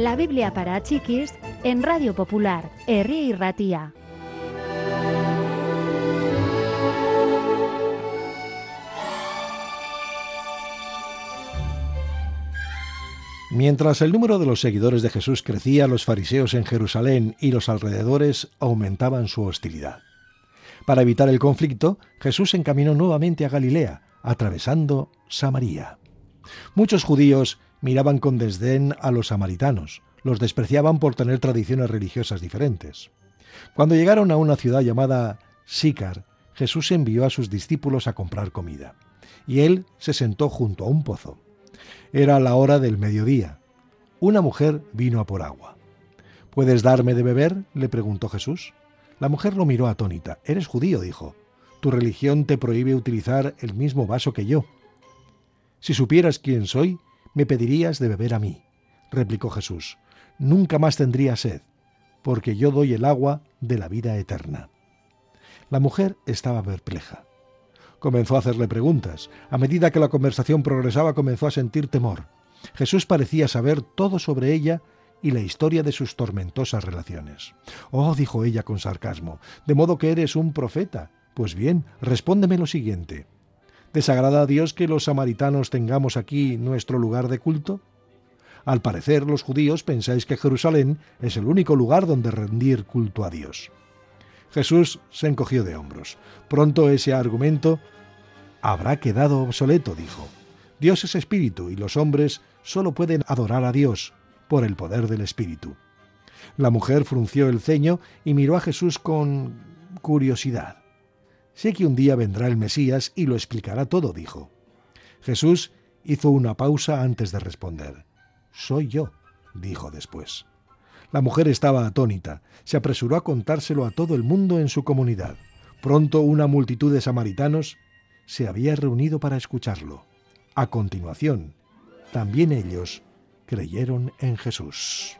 La Biblia para chiquis en Radio Popular, Herri y Ratía. Mientras el número de los seguidores de Jesús crecía, los fariseos en Jerusalén y los alrededores aumentaban su hostilidad. Para evitar el conflicto, Jesús encaminó nuevamente a Galilea, atravesando Samaria. Muchos judíos miraban con desdén a los samaritanos, los despreciaban por tener tradiciones religiosas diferentes. Cuando llegaron a una ciudad llamada Sícar, Jesús envió a sus discípulos a comprar comida, y él se sentó junto a un pozo. Era la hora del mediodía. Una mujer vino a por agua. ¿Puedes darme de beber? le preguntó Jesús. La mujer lo miró atónita. Eres judío, dijo. Tu religión te prohíbe utilizar el mismo vaso que yo. Si supieras quién soy, me pedirías de beber a mí, replicó Jesús. Nunca más tendría sed, porque yo doy el agua de la vida eterna. La mujer estaba perpleja. Comenzó a hacerle preguntas. A medida que la conversación progresaba comenzó a sentir temor. Jesús parecía saber todo sobre ella y la historia de sus tormentosas relaciones. Oh, dijo ella con sarcasmo, de modo que eres un profeta. Pues bien, respóndeme lo siguiente. ¿Desagrada a Dios que los samaritanos tengamos aquí nuestro lugar de culto? Al parecer, los judíos pensáis que Jerusalén es el único lugar donde rendir culto a Dios. Jesús se encogió de hombros. Pronto ese argumento habrá quedado obsoleto, dijo. Dios es espíritu y los hombres solo pueden adorar a Dios por el poder del espíritu. La mujer frunció el ceño y miró a Jesús con curiosidad. Sé que un día vendrá el Mesías y lo explicará todo, dijo. Jesús hizo una pausa antes de responder. Soy yo, dijo después. La mujer estaba atónita. Se apresuró a contárselo a todo el mundo en su comunidad. Pronto una multitud de samaritanos se había reunido para escucharlo. A continuación, también ellos creyeron en Jesús.